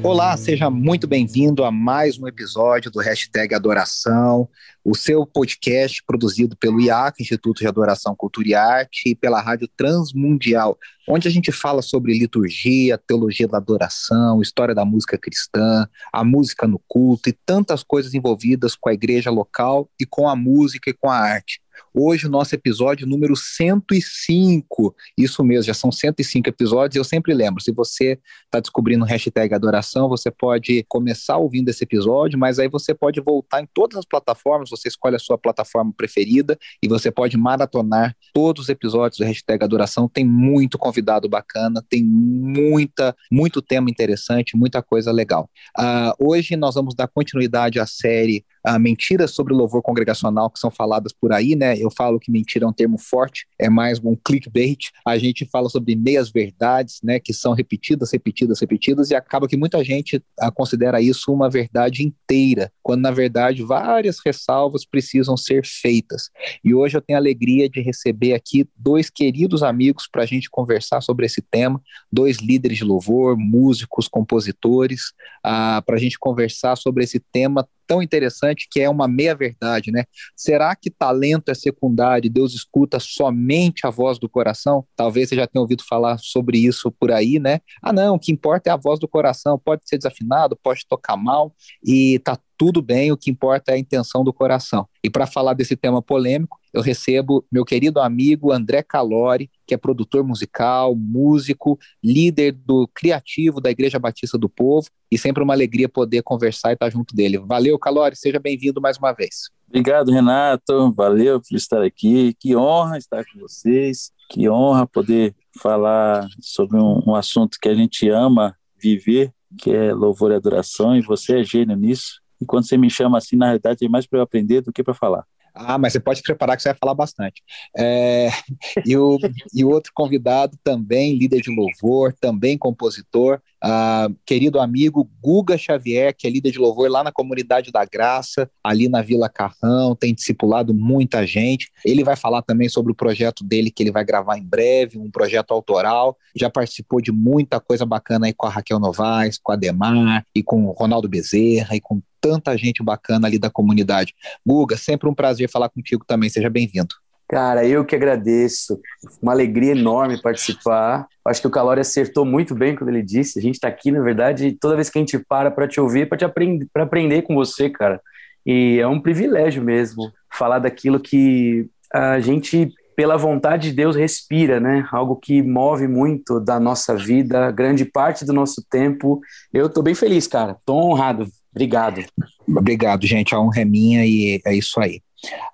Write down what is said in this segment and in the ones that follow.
Olá, seja muito bem-vindo a mais um episódio do Hashtag Adoração, o seu podcast produzido pelo IAC, Instituto de Adoração, Cultura e Arte, e pela Rádio Transmundial, onde a gente fala sobre liturgia, teologia da adoração, história da música cristã, a música no culto e tantas coisas envolvidas com a igreja local e com a música e com a arte. Hoje o nosso episódio número 105. Isso mesmo, já são 105 episódios. Eu sempre lembro, se você está descobrindo o hashtag adoração, você pode começar ouvindo esse episódio, mas aí você pode voltar em todas as plataformas, você escolhe a sua plataforma preferida e você pode maratonar todos os episódios do hashtag adoração. Tem muito convidado bacana, tem muita, muito tema interessante, muita coisa legal. Uh, hoje nós vamos dar continuidade à série uh, mentiras sobre o louvor congregacional que são faladas por aí, né? Eu falo que mentira é um termo forte, é mais um clickbait. A gente fala sobre meias verdades, né? Que são repetidas, repetidas, repetidas, e acaba que muita gente uh, considera isso uma verdade inteira, quando na verdade várias ressalvas precisam ser feitas. E hoje eu tenho a alegria de receber aqui dois queridos amigos para a gente conversar sobre esse tema, dois líderes de louvor, músicos, compositores, uh, para a gente conversar sobre esse tema tão interessante que é uma meia-verdade, né? Será que talento é secundário e Deus escuta somente a voz do coração? Talvez você já tenha ouvido falar sobre isso por aí, né? Ah, não, o que importa é a voz do coração, pode ser desafinado, pode tocar mal e tá tudo bem, o que importa é a intenção do coração. E para falar desse tema polêmico, eu recebo meu querido amigo André Calori, que é produtor musical, músico, líder do criativo da Igreja Batista do Povo, e sempre uma alegria poder conversar e estar junto dele. Valeu, Calori, seja bem-vindo mais uma vez. Obrigado, Renato, valeu por estar aqui, que honra estar com vocês, que honra poder falar sobre um, um assunto que a gente ama viver, que é louvor e adoração, e você é gênio nisso. E quando você me chama assim, na realidade, é mais para eu aprender do que para falar. Ah, mas você pode preparar que você vai falar bastante. É, e, o, e o outro convidado também, líder de louvor, também compositor, uh, querido amigo Guga Xavier, que é líder de louvor lá na Comunidade da Graça, ali na Vila Carrão, tem discipulado muita gente. Ele vai falar também sobre o projeto dele que ele vai gravar em breve, um projeto autoral. Já participou de muita coisa bacana aí com a Raquel Novaes, com a Demar e com o Ronaldo Bezerra e com tanta gente bacana ali da comunidade. Guga, sempre um prazer falar contigo também, seja bem-vindo. Cara, eu que agradeço. Uma alegria enorme participar. Acho que o Calori acertou muito bem quando ele disse. A gente está aqui, na verdade, toda vez que a gente para para te ouvir, aprender, para aprender com você, cara. E é um privilégio mesmo falar daquilo que a gente, pela vontade de Deus, respira, né? Algo que move muito da nossa vida, grande parte do nosso tempo. Eu estou bem feliz, cara. Estou honrado. Obrigado. Obrigado, gente. A honra é minha e é isso aí.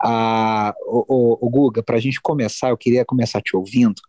Ah, o, o, o Guga, para a gente começar, eu queria começar te ouvindo,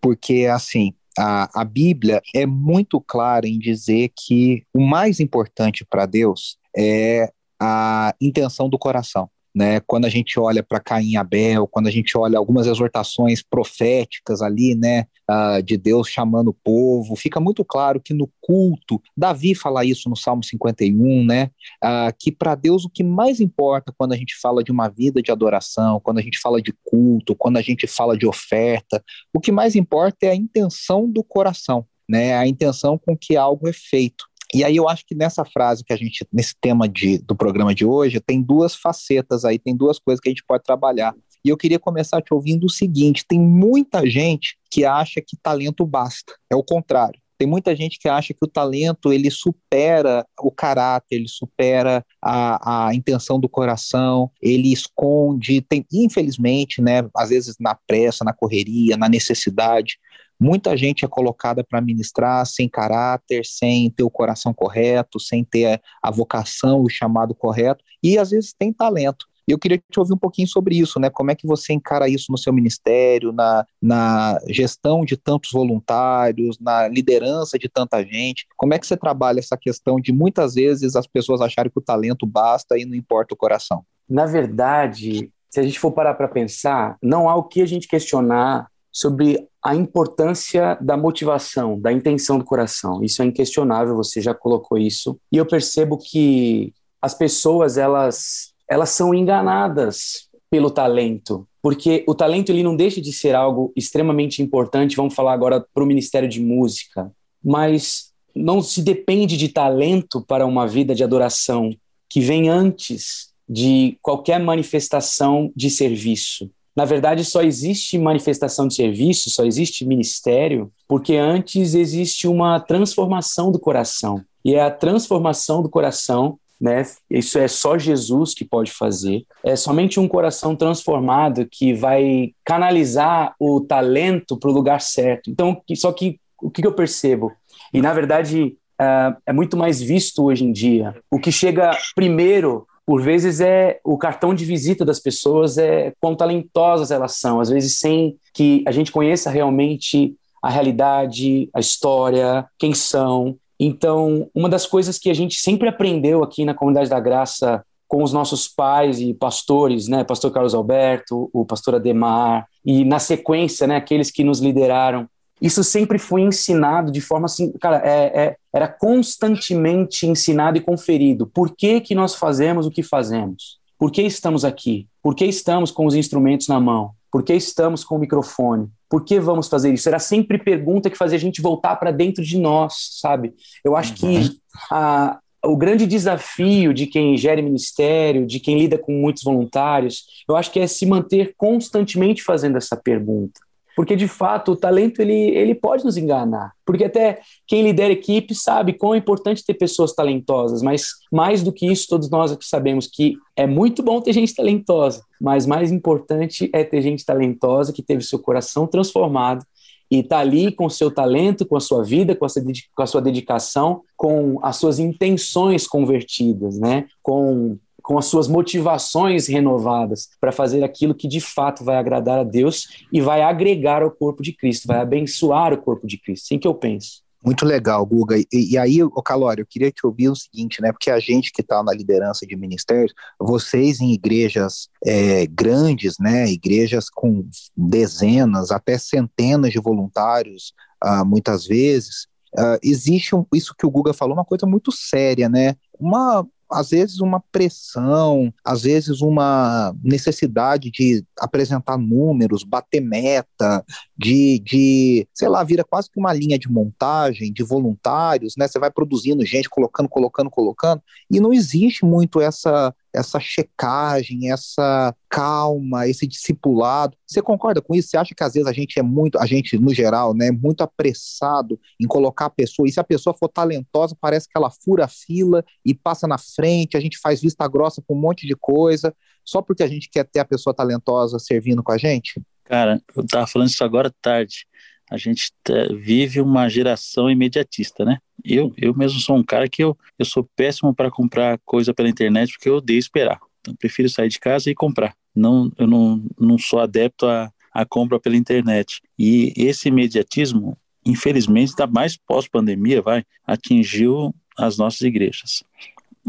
porque assim, a, a Bíblia é muito clara em dizer que o mais importante para Deus é a intenção do coração né? Quando a gente olha para Caim e Abel, quando a gente olha algumas exortações proféticas ali, né, uh, de Deus chamando o povo, fica muito claro que no culto, Davi fala isso no Salmo 51, né, uh, que para Deus o que mais importa quando a gente fala de uma vida de adoração, quando a gente fala de culto, quando a gente fala de oferta, o que mais importa é a intenção do coração, né, a intenção com que algo é feito. E aí eu acho que nessa frase que a gente, nesse tema de, do programa de hoje, tem duas facetas aí, tem duas coisas que a gente pode trabalhar. E eu queria começar te ouvindo o seguinte: tem muita gente que acha que talento basta. É o contrário. Tem muita gente que acha que o talento ele supera o caráter, ele supera a, a intenção do coração, ele esconde, tem, infelizmente, né, às vezes na pressa, na correria, na necessidade, Muita gente é colocada para ministrar sem caráter, sem ter o coração correto, sem ter a vocação, o chamado correto, e às vezes tem talento. Eu queria te ouvir um pouquinho sobre isso, né? Como é que você encara isso no seu ministério, na, na gestão de tantos voluntários, na liderança de tanta gente? Como é que você trabalha essa questão de muitas vezes as pessoas acharem que o talento basta e não importa o coração? Na verdade, se a gente for parar para pensar, não há o que a gente questionar sobre a importância da motivação, da intenção do coração. Isso é inquestionável, você já colocou isso. E eu percebo que as pessoas, elas, elas são enganadas pelo talento, porque o talento ele não deixa de ser algo extremamente importante. Vamos falar agora para o Ministério de Música, mas não se depende de talento para uma vida de adoração que vem antes de qualquer manifestação de serviço. Na verdade, só existe manifestação de serviço, só existe ministério, porque antes existe uma transformação do coração. E é a transformação do coração né? Isso é só Jesus que pode fazer. É somente um coração transformado que vai canalizar o talento para o lugar certo. Então, só que o que eu percebo? E na verdade é, é muito mais visto hoje em dia. O que chega primeiro por vezes é o cartão de visita das pessoas é quão talentosas elas são, às vezes sem que a gente conheça realmente a realidade, a história, quem são. Então, uma das coisas que a gente sempre aprendeu aqui na Comunidade da Graça com os nossos pais e pastores, né, pastor Carlos Alberto, o pastor Ademar, e na sequência, né, aqueles que nos lideraram, isso sempre foi ensinado de forma assim, cara, é, é, era constantemente ensinado e conferido. Por que, que nós fazemos o que fazemos? Por que estamos aqui? Por que estamos com os instrumentos na mão? Por que estamos com o microfone? Por que vamos fazer isso? Era sempre pergunta que fazia a gente voltar para dentro de nós, sabe? Eu acho uhum. que a, o grande desafio de quem gere ministério, de quem lida com muitos voluntários, eu acho que é se manter constantemente fazendo essa pergunta. Porque, de fato, o talento ele, ele pode nos enganar. Porque até quem lidera equipe sabe quão é importante ter pessoas talentosas, mas mais do que isso, todos nós aqui sabemos que é muito bom ter gente talentosa, mas mais importante é ter gente talentosa que teve seu coração transformado e está ali com o seu talento, com a sua vida, com a, sua, com a sua dedicação, com as suas intenções convertidas, né? com com as suas motivações renovadas para fazer aquilo que de fato vai agradar a Deus e vai agregar ao corpo de Cristo, vai abençoar o corpo de Cristo. Assim que eu penso. Muito legal, Guga. E, e aí, o Calório, eu queria te ouvir o seguinte, né? Porque a gente que está na liderança de ministérios, vocês em igrejas é, grandes, né? Igrejas com dezenas, até centenas de voluntários, uh, muitas vezes, uh, existe um, isso que o Guga falou, uma coisa muito séria, né? Uma às vezes uma pressão, às vezes uma necessidade de apresentar números, bater meta, de, de, sei lá, vira quase que uma linha de montagem de voluntários, né? Você vai produzindo gente, colocando, colocando, colocando, e não existe muito essa essa checagem, essa calma, esse discipulado. Você concorda com isso? Você acha que às vezes a gente é muito, a gente no geral, né, muito apressado em colocar a pessoa, e se a pessoa for talentosa, parece que ela fura a fila e passa na frente, a gente faz vista grossa com um monte de coisa, só porque a gente quer ter a pessoa talentosa servindo com a gente? Cara, eu tava falando isso agora tarde. A gente vive uma geração imediatista, né? Eu, eu mesmo sou um cara que eu, eu sou péssimo para comprar coisa pela internet porque eu odeio esperar. Então, prefiro sair de casa e comprar. Não, eu não, não sou adepto à, à compra pela internet. E esse imediatismo, infelizmente, está mais pós-pandemia, vai, atingiu as nossas igrejas.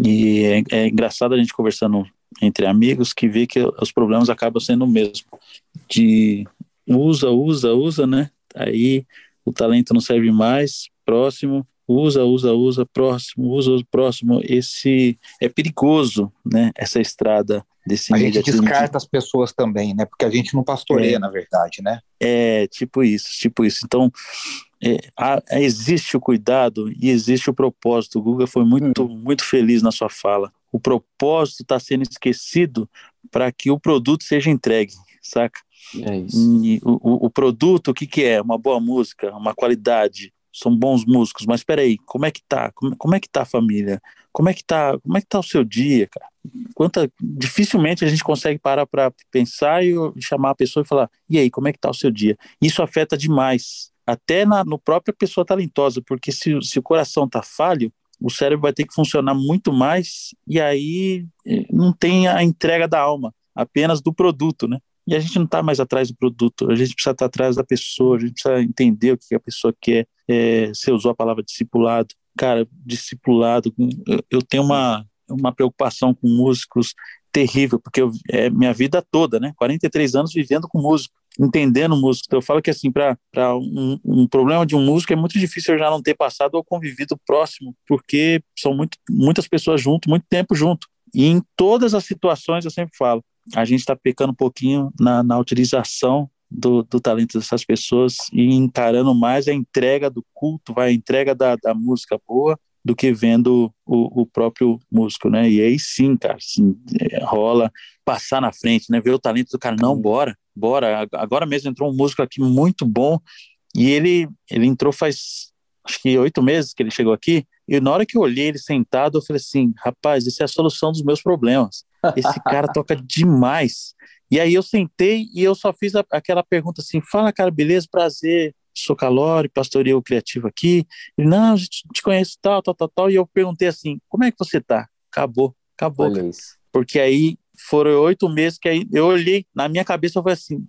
E é, é engraçado a gente conversando entre amigos que vê que os problemas acabam sendo o mesmo. De usa, usa, usa, né? Aí o talento não serve mais, próximo, usa, usa, usa, próximo, usa, usa, próximo. Esse é perigoso, né? Essa estrada desse A gente descarta as pessoas também, né? Porque a gente não pastoreia, é, na verdade, né? É, tipo isso, tipo isso. Então, é, há, existe o cuidado e existe o propósito. O Guga foi muito, hum. muito feliz na sua fala. O propósito está sendo esquecido para que o produto seja entregue, saca? É isso. O, o produto, o que, que é? Uma boa música, uma qualidade, são bons músicos, mas espera aí, como é que tá? Como, como, é que tá a família? Como é que tá? Como é que tá o seu dia, cara? Quanta, dificilmente a gente consegue parar para pensar e chamar a pessoa e falar: "E aí, como é que tá o seu dia?". Isso afeta demais, até na no própria pessoa talentosa, porque se, se o coração tá falho, o cérebro vai ter que funcionar muito mais e aí eh, não tem a entrega da alma, apenas do produto, né? E a gente não está mais atrás do produto, a gente precisa estar tá atrás da pessoa, a gente precisa entender o que a pessoa quer. É, você usou a palavra discipulado. Cara, discipulado, eu tenho uma, uma preocupação com músicos terrível, porque eu, é minha vida toda, né? 43 anos vivendo com músico. entendendo música. Então, eu falo que assim, para um, um, problema de um músico é muito difícil eu já não ter passado ou convivido próximo, porque são muito, muitas pessoas junto, muito tempo junto. E em todas as situações eu sempre falo, a gente está pecando um pouquinho na, na utilização do, do, talento dessas pessoas e encarando mais a entrega do culto, vai, a entrega da, da música boa do que vendo o, o, próprio músico, né? E aí sim, cara, assim, rola passar na frente, né? Ver o talento do cara, não, bora, bora. Agora mesmo entrou um músico aqui muito bom e ele, ele entrou faz acho que oito meses que ele chegou aqui e na hora que eu olhei ele sentado, eu falei assim, rapaz, isso é a solução dos meus problemas. Esse cara toca demais. E aí eu sentei e eu só fiz a, aquela pergunta assim, fala cara, beleza, prazer, sou Calori, pastoreio criativo aqui. Ele, não, a gente te conhece tal, tal, tal, tal. E eu perguntei assim, como é que você tá? Acabou, acabou. Porque aí foram oito meses que aí eu olhei, na minha cabeça foi assim,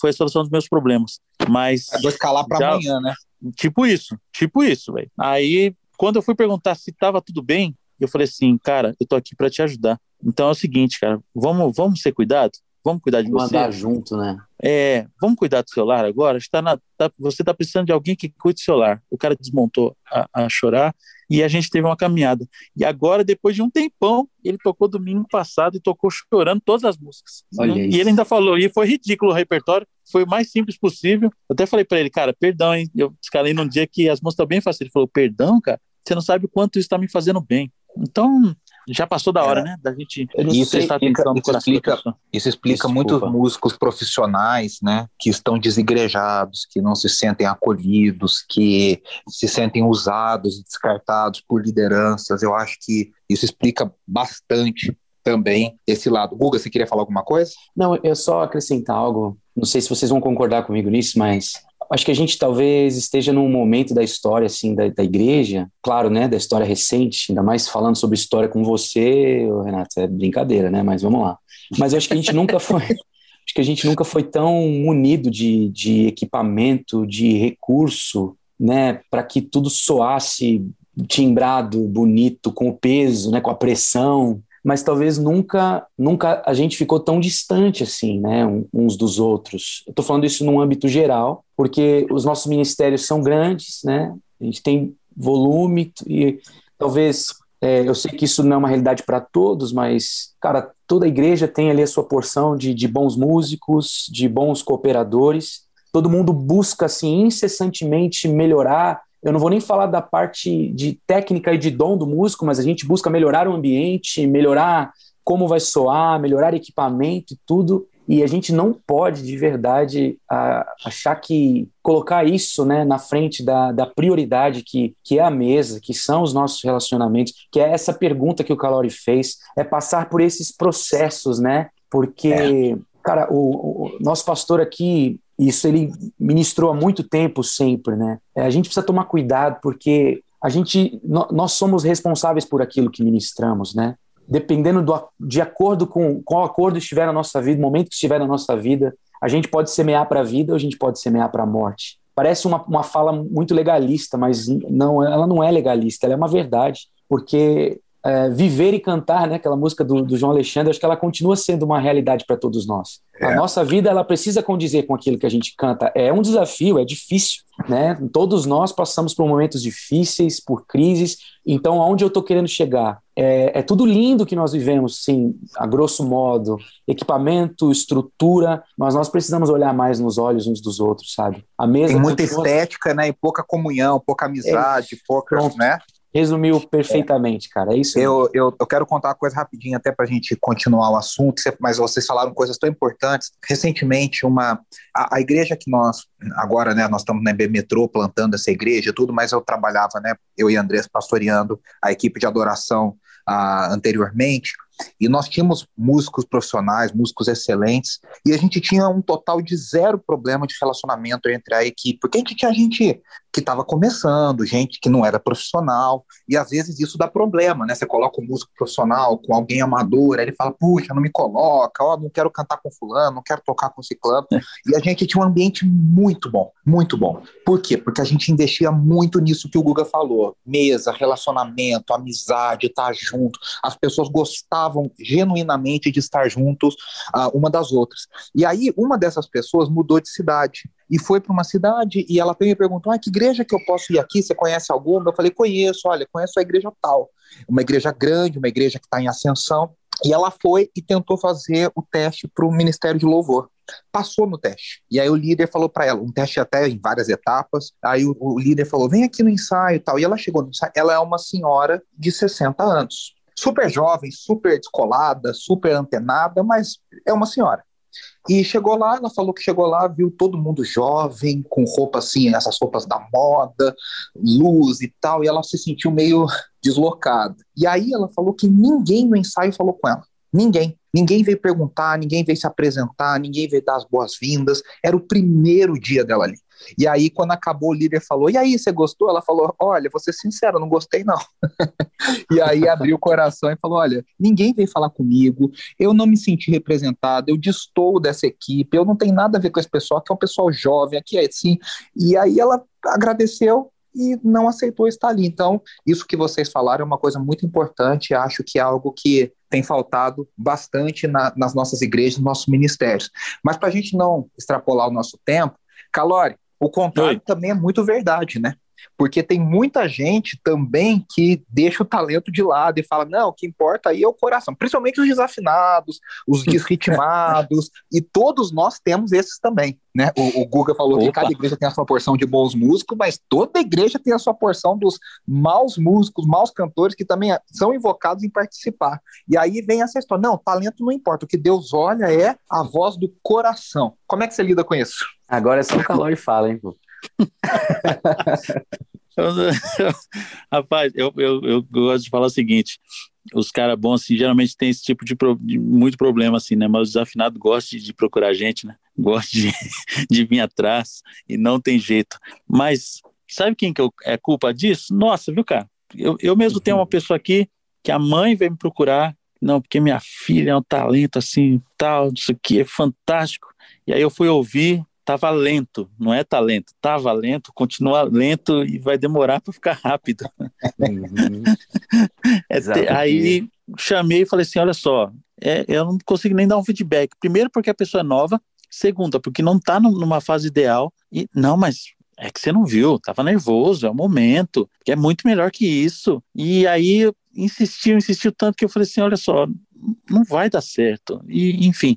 foi a solução dos meus problemas. Mas. Vou escalar para amanhã, né? Tipo isso, tipo isso, velho. Aí, quando eu fui perguntar se tava tudo bem, eu falei assim, cara, eu tô aqui para te ajudar. Então é o seguinte, cara, vamos, vamos ser cuidado? vamos cuidar de você. Mandar junto, né? É, vamos cuidar do celular agora. Está na, tá, você está precisando de alguém que cuide do celular. O cara desmontou a, a, chorar e a gente teve uma caminhada. E agora, depois de um tempão, ele tocou domingo passado e tocou chorando todas as músicas. Olha e isso. ele ainda falou, e foi ridículo o repertório, foi o mais simples possível. Eu até falei para ele, cara, perdão, hein? Eu escalei num dia que as músicas estão bem fáceis. Ele falou, perdão, cara, você não sabe o quanto isso está me fazendo bem. Então, já passou da hora, é. né? Da gente isso prestar atenção no coração. Explica, isso explica muitos músicos profissionais, né? Que estão desigrejados, que não se sentem acolhidos, que se sentem usados e descartados por lideranças. Eu acho que isso explica bastante também esse lado. Guga, você queria falar alguma coisa? Não, eu só acrescentar algo. Não sei se vocês vão concordar comigo nisso, mas acho que a gente talvez esteja num momento da história assim da, da, igreja, claro, né, da história recente, ainda mais falando sobre história com você, Renato, é brincadeira, né? Mas vamos lá. Mas eu acho que a gente nunca foi, acho que a gente nunca foi tão munido de, de equipamento, de recurso, né, para que tudo soasse timbrado, bonito, com o peso, né, com a pressão, mas talvez nunca, nunca a gente ficou tão distante assim, né, uns dos outros. Eu estou falando isso num âmbito geral, porque os nossos ministérios são grandes, né? A gente tem volume e talvez é, eu sei que isso não é uma realidade para todos, mas cara, toda igreja tem ali a sua porção de, de bons músicos, de bons cooperadores. Todo mundo busca assim incessantemente melhorar eu não vou nem falar da parte de técnica e de dom do músico, mas a gente busca melhorar o ambiente, melhorar como vai soar, melhorar equipamento e tudo. E a gente não pode, de verdade, a, achar que colocar isso né, na frente da, da prioridade que, que é a mesa, que são os nossos relacionamentos, que é essa pergunta que o Calori fez, é passar por esses processos, né? Porque, é. cara, o, o nosso pastor aqui, isso ele ministrou há muito tempo sempre, né? É, a gente precisa tomar cuidado porque a gente nós somos responsáveis por aquilo que ministramos, né? Dependendo do, de acordo com qual acordo estiver na nossa vida, momento que estiver na nossa vida, a gente pode semear para a vida ou a gente pode semear para a morte. Parece uma, uma fala muito legalista, mas não, ela não é legalista, ela é uma verdade, porque é, viver e cantar, né? Aquela música do, do, João Alexandre, acho que ela continua sendo uma realidade para todos nós. É. A nossa vida ela precisa condizer com aquilo que a gente canta. É um desafio, é difícil, né? Todos nós passamos por momentos difíceis, por crises. Então, aonde eu estou querendo chegar? É, é, tudo lindo que nós vivemos, sim, a grosso modo, equipamento, estrutura, mas nós precisamos olhar mais nos olhos uns dos outros, sabe? A mesa tem muita continua... estética, né? E pouca comunhão, pouca amizade, é, pouca, pronto. né? Resumiu perfeitamente, é. cara. É isso. Eu, eu, eu, quero contar uma coisa rapidinho, até para a gente continuar o assunto, mas vocês falaram coisas tão importantes. Recentemente, uma a, a igreja que nós, agora, né, nós estamos na EB Metrô plantando essa igreja tudo, mas eu trabalhava, né, eu e Andrés pastoreando a equipe de adoração uh, anteriormente. E nós tínhamos músicos profissionais, músicos excelentes, e a gente tinha um total de zero problema de relacionamento entre a equipe, porque a gente tinha gente que estava começando, gente que não era profissional, e às vezes isso dá problema, né? Você coloca um músico profissional com alguém amador, aí ele fala, puxa, não me coloca, ó, não quero cantar com fulano, não quero tocar com ciclano. E a gente tinha um ambiente muito bom, muito bom. Por quê? Porque a gente investia muito nisso que o Guga falou, mesa, relacionamento, amizade, estar tá junto, as pessoas gostavam gostavam genuinamente de estar juntos uh, uma das outras. E aí, uma dessas pessoas mudou de cidade e foi para uma cidade e ela me perguntou: ah, que igreja que eu posso ir aqui? Você conhece alguma? Eu falei: conheço, olha, conheço a igreja tal. Uma igreja grande, uma igreja que está em ascensão. E ela foi e tentou fazer o teste para o Ministério de Louvor. Passou no teste. E aí o líder falou para ela, um teste até em várias etapas. Aí o, o líder falou: vem aqui no ensaio e tal. E ela chegou no ensaio. Ela é uma senhora de 60 anos. Super jovem, super descolada, super antenada, mas é uma senhora. E chegou lá, ela falou que chegou lá, viu todo mundo jovem, com roupa assim, essas roupas da moda, luz e tal, e ela se sentiu meio deslocada. E aí ela falou que ninguém no ensaio falou com ela. Ninguém. Ninguém veio perguntar, ninguém veio se apresentar, ninguém veio dar as boas-vindas. Era o primeiro dia dela ali. E aí, quando acabou, o líder falou: E aí, você gostou? Ela falou: Olha, vou ser sincera, não gostei, não. e aí abriu o coração e falou: Olha, ninguém veio falar comigo, eu não me senti representado, eu distou dessa equipe, eu não tenho nada a ver com esse pessoal, que é um pessoal jovem, aqui é assim. E aí ela agradeceu e não aceitou estar ali. Então, isso que vocês falaram é uma coisa muito importante, acho que é algo que tem faltado bastante na, nas nossas igrejas, nos nossos ministérios. Mas para a gente não extrapolar o nosso tempo, Calori, o contrário Oi. também é muito verdade, né? Porque tem muita gente também que deixa o talento de lado e fala: não, o que importa aí é o coração. Principalmente os desafinados, os desritmados, e todos nós temos esses também. Né? O, o Guga falou Opa. que cada igreja tem a sua porção de bons músicos, mas toda igreja tem a sua porção dos maus músicos, maus cantores que também são invocados em participar. E aí vem essa história: não, talento não importa, o que Deus olha é a voz do coração. Como é que você lida com isso? Agora é só o calor e fala, hein, pô. Rapaz, eu, eu, eu gosto de falar o seguinte: os caras bons, assim, geralmente tem esse tipo de, pro, de, muito problema, assim, né? Mas os desafinados gostam de, de procurar gente, né? Gostam de, de vir atrás e não tem jeito. Mas sabe quem que eu, é culpa disso? Nossa, viu, cara? Eu, eu mesmo tenho uma uhum. pessoa aqui que a mãe veio me procurar, não, porque minha filha é um talento assim, tal, isso aqui é fantástico. E aí eu fui ouvir, tava lento, não é talento, tava lento, continua lento e vai demorar para ficar rápido. Uhum. é aí chamei e falei assim, olha só, é, eu não consigo nem dar um feedback. Primeiro porque a pessoa é nova, segunda porque não está numa fase ideal e não, mas é que você não viu, tava nervoso, é o momento, que é muito melhor que isso. E aí insistiu, insistiu tanto que eu falei assim, olha só, não vai dar certo. E enfim,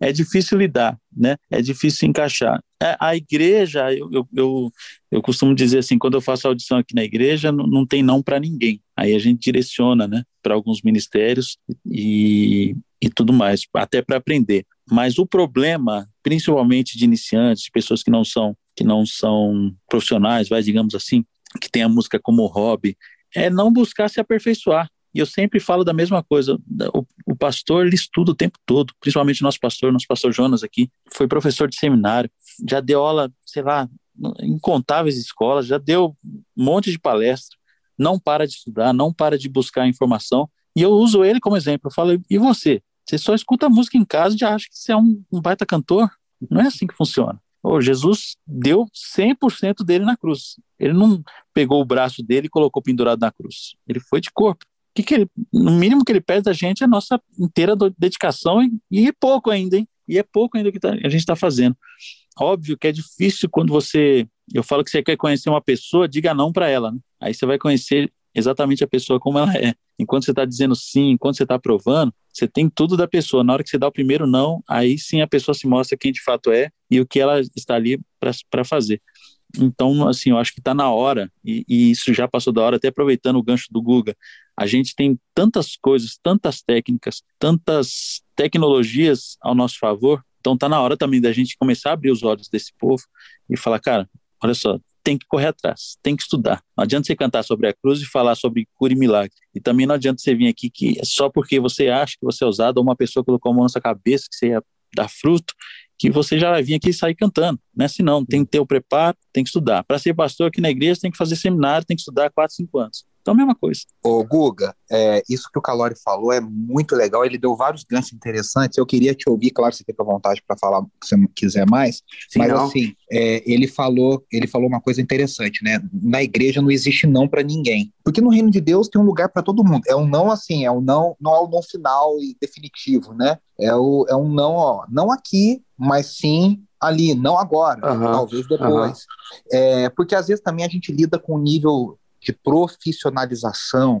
é difícil lidar, né? É difícil encaixar. É, a igreja, eu, eu, eu, eu, costumo dizer assim, quando eu faço audição aqui na igreja, não, não tem não para ninguém. Aí a gente direciona, né, para alguns ministérios e, e tudo mais, até para aprender. Mas o problema, principalmente de iniciantes, de pessoas que não são que não são profissionais, vai digamos assim, que tem a música como hobby, é não buscar se aperfeiçoar. E eu sempre falo da mesma coisa. O, o, pastor ele estuda o tempo todo, principalmente nosso pastor, nosso pastor Jonas aqui, foi professor de seminário, já deu aula, sei lá, incontáveis escolas, já deu um monte de palestra, não para de estudar, não para de buscar informação. E eu uso ele como exemplo. Eu falo, e você? Você só escuta música em casa e já acha que você é um, um baita cantor? Não é assim que funciona. Oh, Jesus deu 100% dele na cruz. Ele não pegou o braço dele e colocou pendurado na cruz. Ele foi de corpo que, que ele, no mínimo que ele pede da gente é a nossa inteira dedicação e, e é pouco ainda, hein? E é pouco ainda que tá, a gente está fazendo. Óbvio que é difícil quando você. Eu falo que você quer conhecer uma pessoa, diga não para ela. Né? Aí você vai conhecer exatamente a pessoa como ela é. Enquanto você está dizendo sim, enquanto você está aprovando, você tem tudo da pessoa. Na hora que você dá o primeiro não, aí sim a pessoa se mostra quem de fato é e o que ela está ali para fazer. Então, assim, eu acho que está na hora, e, e, isso já passou da hora, até aproveitando o gancho do Guga, a gente tem tantas coisas, tantas técnicas, tantas tecnologias ao nosso favor, então está na hora também da gente começar a abrir os olhos desse povo e falar, cara, olha só, tem que correr atrás, tem que estudar. Não adianta você cantar sobre a cruz e falar sobre cura e milagre. E também não adianta você vir aqui que só porque você acha que você é usado, ou uma pessoa colocou a mão na sua cabeça que você ia dar fruto, que você já vai vir aqui e sair cantando, né? Se não, tem que ter o preparo, tem que estudar. Para ser pastor aqui na igreja, tem que fazer seminário, tem que estudar 4, 5 anos. Então, a mesma coisa. Ô, Guga, é, isso que o Calori falou é muito legal. Ele deu vários ganchos interessantes. Eu queria te ouvir, claro, você fica à vontade para falar se você quiser mais. Sim, mas não. assim, é, ele falou, ele falou uma coisa interessante, né? Na igreja não existe não para ninguém, porque no reino de Deus tem um lugar para todo mundo. É um não assim, é um não, não é o um não final e definitivo, né? É, o, é um não, ó, não aqui, mas sim ali, não agora, uhum, talvez depois. Uhum. É, porque às vezes também a gente lida com um nível de profissionalização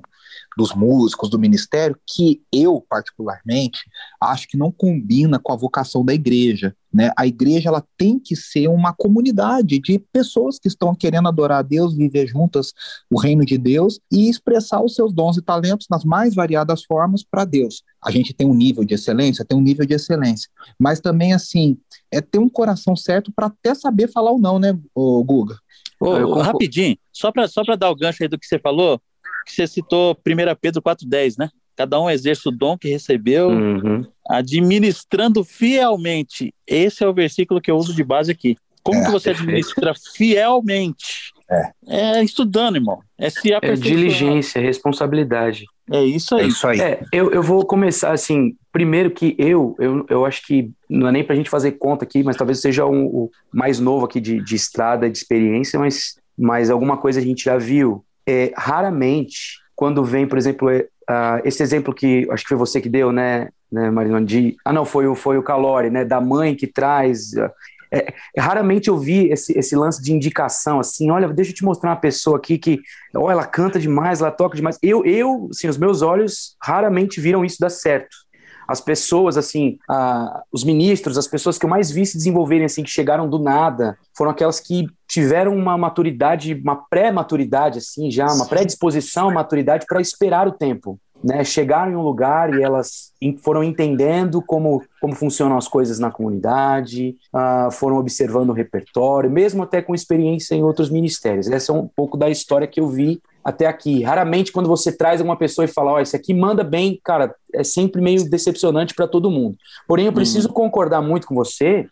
dos músicos, do ministério, que eu, particularmente, acho que não combina com a vocação da igreja. Né? A igreja ela tem que ser uma comunidade de pessoas que estão querendo adorar a Deus, viver juntas o reino de Deus e expressar os seus dons e talentos nas mais variadas formas para Deus. A gente tem um nível de excelência, tem um nível de excelência, mas também assim é ter um coração certo para até saber falar ou não, né, Guga? Ô, rapidinho, só para só dar o gancho aí do que você falou, que você citou 1 Pedro 4,10, né? Cada um exerce o dom que recebeu, uhum. administrando fielmente. Esse é o versículo que eu uso de base aqui. Como é, que você perfeito. administra fielmente? É. é estudando, irmão. É se É diligência, responsabilidade. É isso aí. É isso aí. É, eu, eu vou começar assim. Primeiro que eu, eu, eu acho que não é nem pra gente fazer conta aqui, mas talvez seja um, o mais novo aqui de, de estrada, de experiência, mas, mas alguma coisa a gente já viu. É, raramente, quando vem, por exemplo, uh, esse exemplo que acho que foi você que deu, né, né Marina? De, ah, não, foi o, foi o Calori, né, da mãe que traz. Uh, é, raramente eu vi esse, esse lance de indicação, assim, olha, deixa eu te mostrar uma pessoa aqui que, ó, ela canta demais, ela toca demais. Eu, eu, assim, os meus olhos raramente viram isso dar certo. As pessoas, assim, os ministros, as pessoas que eu mais vi se desenvolverem, assim, que chegaram do nada, foram aquelas que tiveram uma maturidade, uma pré-maturidade, assim, já, uma predisposição, maturidade para esperar o tempo né, chegaram em um lugar e elas foram entendendo como, como funcionam as coisas na comunidade, uh, foram observando o repertório, mesmo até com experiência em outros ministérios. Essa é um pouco da história que eu vi até aqui. Raramente, quando você traz uma pessoa e fala, ó, oh, esse aqui manda bem, cara, é sempre meio decepcionante para todo mundo. Porém, eu preciso hum. concordar muito com você,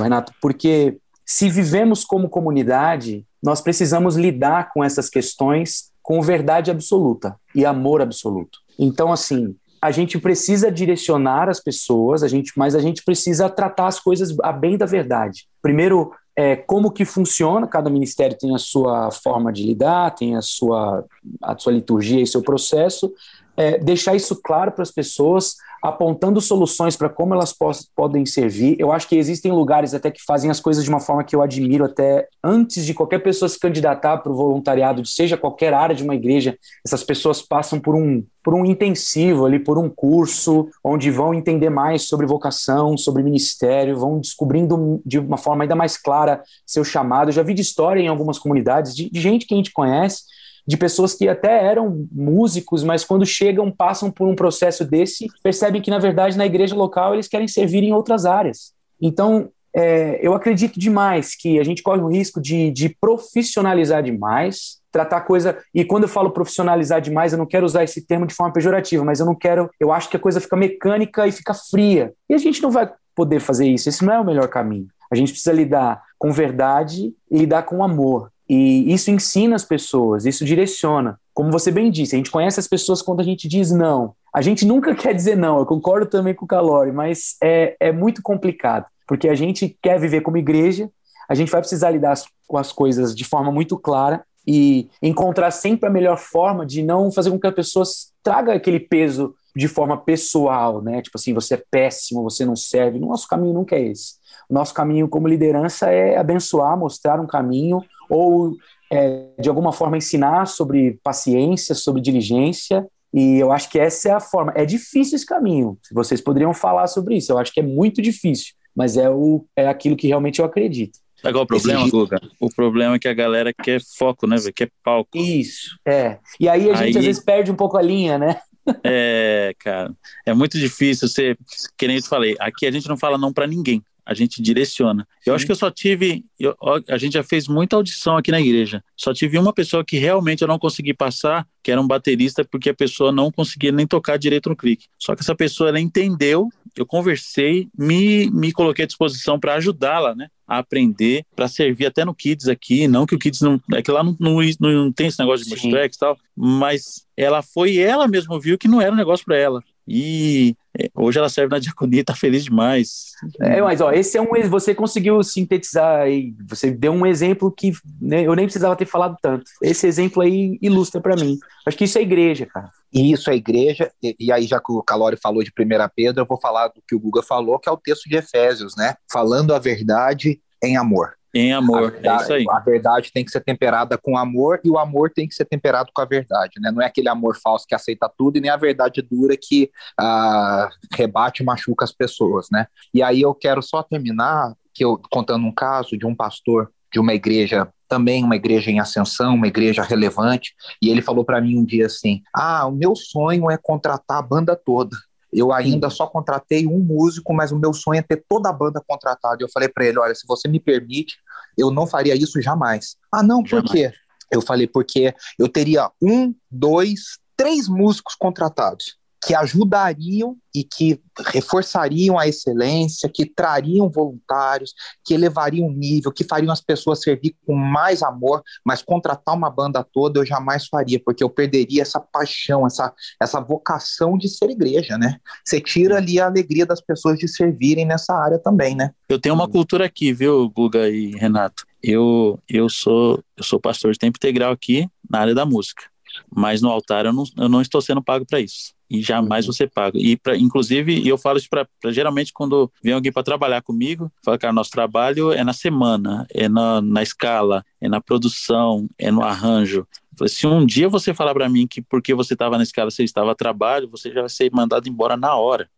Renato, porque se vivemos como comunidade, nós precisamos lidar com essas questões com verdade absoluta e amor absoluto. Então, assim, a gente precisa direcionar as pessoas, a gente, mas a gente precisa tratar as coisas a bem da verdade. Primeiro, é, como que funciona, cada ministério tem a sua forma de lidar, tem a sua, a sua liturgia e seu processo, é, deixar isso claro para as pessoas, apontando soluções para como elas podem servir. Eu acho que existem lugares até que fazem as coisas de uma forma que eu admiro até antes de qualquer pessoa se candidatar para o voluntariado, seja qualquer área de uma igreja, essas pessoas passam por um por um intensivo ali, por um curso onde vão entender mais sobre vocação, sobre ministério, vão descobrindo de uma forma ainda mais clara seu chamado. Eu já vi de história em algumas comunidades de, de gente que a gente conhece de pessoas que até eram músicos, mas quando chegam, passam por um processo desse, percebem que, na verdade, na igreja local eles querem servir em outras áreas. Então, é, eu acredito demais que a gente corre o risco de, de profissionalizar demais, tratar coisa. E quando eu falo profissionalizar demais, eu não quero usar esse termo de forma pejorativa, mas eu não quero. Eu acho que a coisa fica mecânica e fica fria. E a gente não vai poder fazer isso. Esse não é o melhor caminho. A gente precisa lidar com verdade e lidar com amor. E isso ensina as pessoas, isso direciona. Como você bem disse, a gente conhece as pessoas quando a gente diz não. A gente nunca quer dizer não, eu concordo também com o Calori, mas é, é muito complicado, porque a gente quer viver como igreja, a gente vai precisar lidar com as coisas de forma muito clara e encontrar sempre a melhor forma de não fazer com que as pessoas traga aquele peso de forma pessoal, né? Tipo assim, você é péssimo, você não serve. Nosso caminho nunca é esse. O nosso caminho como liderança é abençoar, mostrar um caminho ou é, de alguma forma ensinar sobre paciência, sobre diligência. E eu acho que essa é a forma. É difícil esse caminho. Vocês poderiam falar sobre isso. Eu acho que é muito difícil, mas é, o, é aquilo que realmente eu acredito. Sabe qual é o problema, Guga? O problema é que a galera quer foco, né, Quer palco. Isso, é. E aí a gente aí... às vezes perde um pouco a linha, né? É, cara, é muito difícil ser, que nem eu falei, aqui a gente não fala não para ninguém a gente direciona. Eu acho que eu só tive, eu, a gente já fez muita audição aqui na igreja, só tive uma pessoa que realmente eu não consegui passar, que era um baterista, porque a pessoa não conseguia nem tocar direito no clique. Só que essa pessoa, ela entendeu eu conversei, me, me coloquei à disposição para ajudá-la, né? A aprender, para servir até no Kids aqui. Não que o Kids não. É que lá não, não, não tem esse negócio de multitracks e tal, mas ela foi, ela mesma viu que não era um negócio para ela. E hoje ela serve na diaconia, tá feliz demais. É, mas ó, esse é um você conseguiu sintetizar aí, você deu um exemplo que né, eu nem precisava ter falado tanto. Esse exemplo aí ilustra para mim. Acho que isso é igreja, cara. E isso é igreja, e, e, aí já que o Calori falou de 1 Pedro, eu vou falar do que o Guga falou, que é o texto de Efésios, né? Falando a verdade em amor. Em amor, verdade, é isso aí. A verdade tem que ser temperada com amor e o amor tem que ser temperado com a verdade, né? Não é aquele amor falso que aceita tudo e nem a verdade dura que ah, rebate e machuca as pessoas, né? E aí eu quero só terminar que eu contando um caso de um pastor de uma igreja também uma igreja em ascensão, uma igreja relevante, e ele falou para mim um dia assim: "Ah, o meu sonho é contratar a banda toda. Eu ainda só contratei um músico, mas o meu sonho é ter toda a banda contratada. Eu falei para ele: olha, se você me permite, eu não faria isso jamais. Ah, não, por jamais. quê? Eu falei: porque eu teria um, dois, três músicos contratados que ajudariam e que reforçariam a excelência, que trariam voluntários, que elevariam o nível, que fariam as pessoas servir com mais amor, mas contratar uma banda toda eu jamais faria, porque eu perderia essa paixão, essa, essa vocação de ser igreja, né? Você tira ali a alegria das pessoas de servirem nessa área também, né? Eu tenho uma cultura aqui, viu, Guga e Renato? Eu, eu sou eu sou pastor de tempo integral aqui na área da música, mas no altar eu não, eu não estou sendo pago para isso e jamais uhum. você paga. E pra, inclusive eu falo isso para geralmente quando vem alguém para trabalhar comigo, fala cara, nosso trabalho é na semana, é na, na escala, é na produção, é no arranjo. Se um dia você falar para mim que porque você estava na escala você estava a trabalho, você já vai ser mandado embora na hora.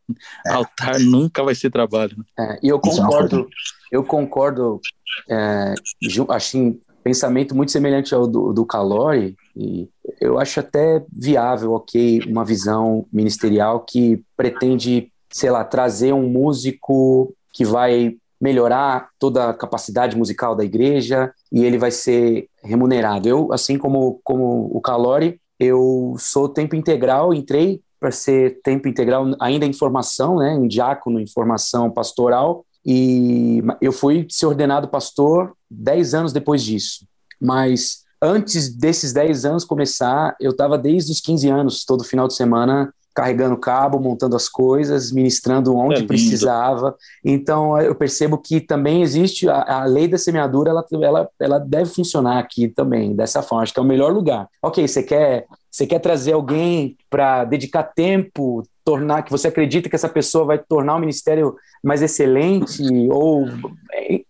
É. Altar nunca vai ser trabalho. Né? É, e eu é concordo, eu concordo, é, assim, pensamento muito semelhante ao do, do Calori, e eu acho até viável, ok, uma visão ministerial que pretende, sei lá, trazer um músico que vai melhorar toda a capacidade musical da igreja e ele vai ser remunerado. Eu, assim como, como o Calori, eu sou tempo integral, entrei para ser tempo integral ainda em formação, né, um diácono em formação pastoral, e eu fui ser ordenado pastor dez anos depois disso. Mas antes desses 10 anos começar, eu estava desde os 15 anos, todo final de semana, carregando cabo, montando as coisas, ministrando onde é precisava. Então, eu percebo que também existe a, a, lei da semeadura, ela, ela, ela deve funcionar aqui também, dessa forma. Acho que é o melhor lugar. Ok, você quer, você quer trazer alguém para dedicar tempo, tornar que você acredita que essa pessoa vai tornar o ministério mais excelente ou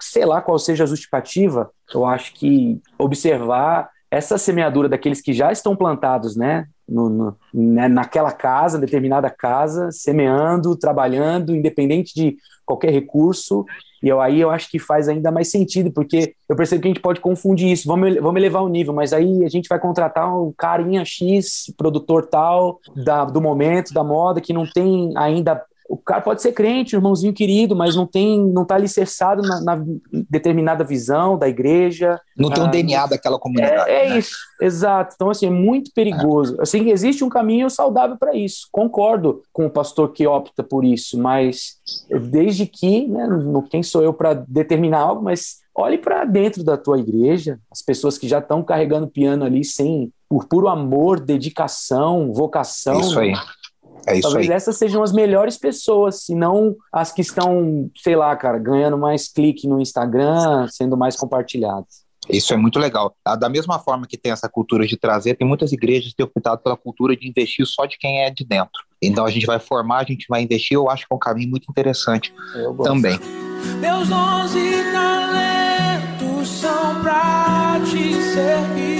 sei lá qual seja a justificativa, eu acho que observar essa semeadura daqueles que já estão plantados, né, no, no, né, naquela casa, determinada casa, semeando, trabalhando, independente de qualquer recurso, e eu, aí eu acho que faz ainda mais sentido, porque eu percebo que a gente pode confundir isso, vamos, vamos elevar o nível, mas aí a gente vai contratar um carinha X, produtor tal, da, do momento, da moda, que não tem ainda o cara pode ser crente, irmãozinho querido, mas não tem, não está alicerçado na, na, determinada visão da igreja. Não tem o um ah, DNA daquela comunidade. É, é né? isso, exato. Então, assim, é muito perigoso. É. Assim, existe um caminho saudável para isso. Concordo com o pastor que opta por isso, mas desde que, né, no, quem sou eu para determinar algo, mas olhe para dentro da tua igreja, as pessoas que já estão carregando piano ali sem por puro amor, dedicação, vocação. Isso aí. É isso Talvez aí. essas sejam as melhores pessoas, se não as que estão, sei lá, cara, ganhando mais clique no Instagram, sendo mais compartilhadas. Isso é muito legal. Ah, da mesma forma que tem essa cultura de trazer, tem muitas igrejas que têm optado pela cultura de investir só de quem é de dentro. Então a gente vai formar, a gente vai investir, eu acho que é um caminho muito interessante também. Meus dons e talentos são pra te servir.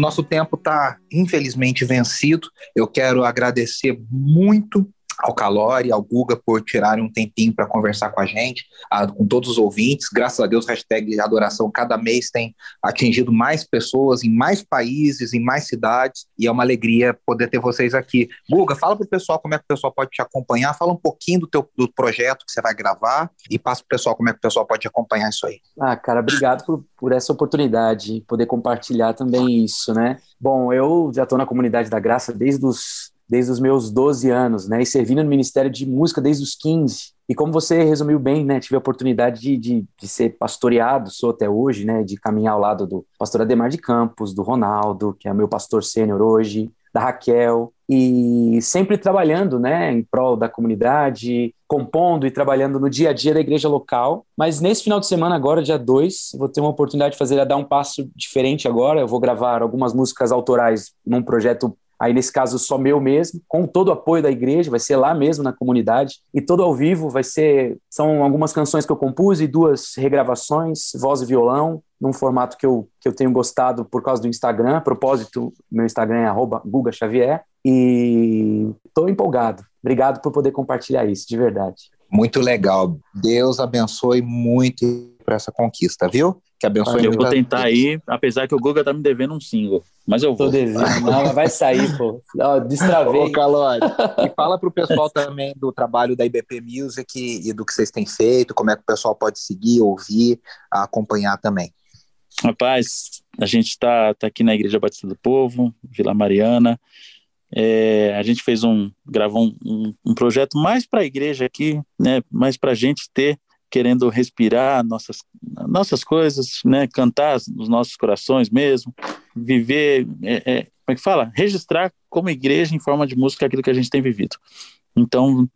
Nosso tempo está, infelizmente, vencido. Eu quero agradecer muito ao Calori, ao Guga por tirarem um tempinho para conversar com a gente, a, com todos os ouvintes. Graças a Deus, hashtag adoração cada mês tem atingido mais pessoas em mais países, em mais cidades, e é uma alegria poder ter vocês aqui. Guga, fala para o pessoal como é que o pessoal pode te acompanhar, fala um pouquinho do teu do projeto que você vai gravar e passa para o pessoal como é que o pessoal pode acompanhar isso aí. Ah, cara, obrigado por, por essa oportunidade, poder compartilhar também isso, né? Bom, eu já estou na comunidade da graça desde os desde os meus 12 anos, né? E servindo no Ministério de Música desde os 15. E como você resumiu bem, né? Tive a oportunidade de, de, de, ser pastoreado, sou até hoje, né? De caminhar ao lado do pastor Ademar de Campos, do Ronaldo, que é meu pastor sênior hoje, da Raquel, e sempre trabalhando, né? Em prol da comunidade, compondo e trabalhando no dia a dia da igreja local. Mas nesse final de semana, agora, dia 2, vou ter uma oportunidade de fazer, dar um passo diferente agora. Eu vou gravar algumas músicas autorais num projeto aí nesse caso só meu mesmo, com todo o apoio da igreja, vai ser lá mesmo na comunidade, e todo ao vivo, vai ser, são algumas canções que eu compus e duas regravações, voz e violão, num formato que eu, que eu tenho gostado por causa do Instagram, a propósito, meu Instagram é arroba Guga Xavier, e estou empolgado. Obrigado por poder compartilhar isso, de verdade. Muito legal. Deus abençoe muito para essa conquista, viu? Que abençoe Eu vou tentar aí, apesar que o Guga tá me devendo um single. Mas eu vou. Tô devendo. Não, vai sair, pô. Não, destravei. Ô, Calori, e fala pro pessoal também do trabalho da IBP Music e do que vocês têm feito, como é que o pessoal pode seguir, ouvir, acompanhar também. Rapaz, a gente está tá aqui na Igreja Batista do Povo, Vila Mariana. É, a gente fez um, gravou um, um, um projeto mais para a igreja aqui, né, mais para a gente ter querendo respirar nossas, nossas coisas, né? cantar nos nossos corações mesmo, viver, é, é, como é que fala? Registrar como igreja em forma de música aquilo que a gente tem vivido. Então,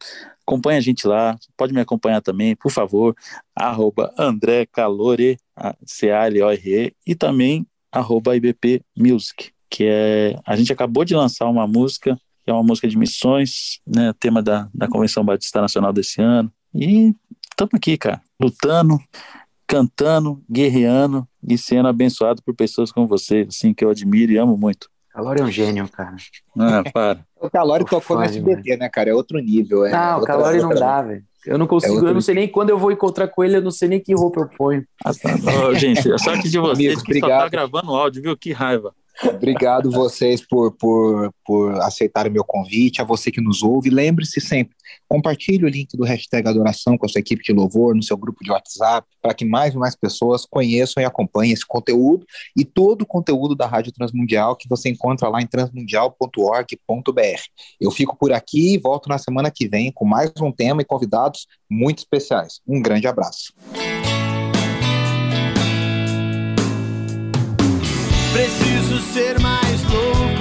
acompanha a gente lá, pode me acompanhar também, por favor, arroba André Calore, C-A-L-O-R-E, e também arroba IBP Music, que é, a gente acabou de lançar uma música, que é uma música de missões, né, tema da, da Convenção Batista Nacional desse ano, e estamos aqui, cara, lutando, cantando, guerreando e sendo abençoado por pessoas como você, assim, que eu admiro e amo muito. Calori é um gênio, cara. Ah, para. o Calori tocou no SBT, né, cara? É outro nível. É não, o Calori não dá, velho. Eu não consigo, é eu não sei nem quando eu vou encontrar com ele, eu não sei nem que roupa eu ponho. Ah, tá. oh, gente, a sorte de vocês Amigo, que obrigado. só tá gravando áudio, viu? Que raiva. Obrigado vocês por, por, por aceitarem o meu convite, a você que nos ouve. Lembre-se sempre, compartilhe o link do hashtag Adoração com a sua equipe de louvor, no seu grupo de WhatsApp, para que mais e mais pessoas conheçam e acompanhem esse conteúdo e todo o conteúdo da Rádio Transmundial que você encontra lá em transmundial.org.br. Eu fico por aqui e volto na semana que vem com mais um tema e convidados muito especiais. Um grande abraço. Preciso ser mais louco.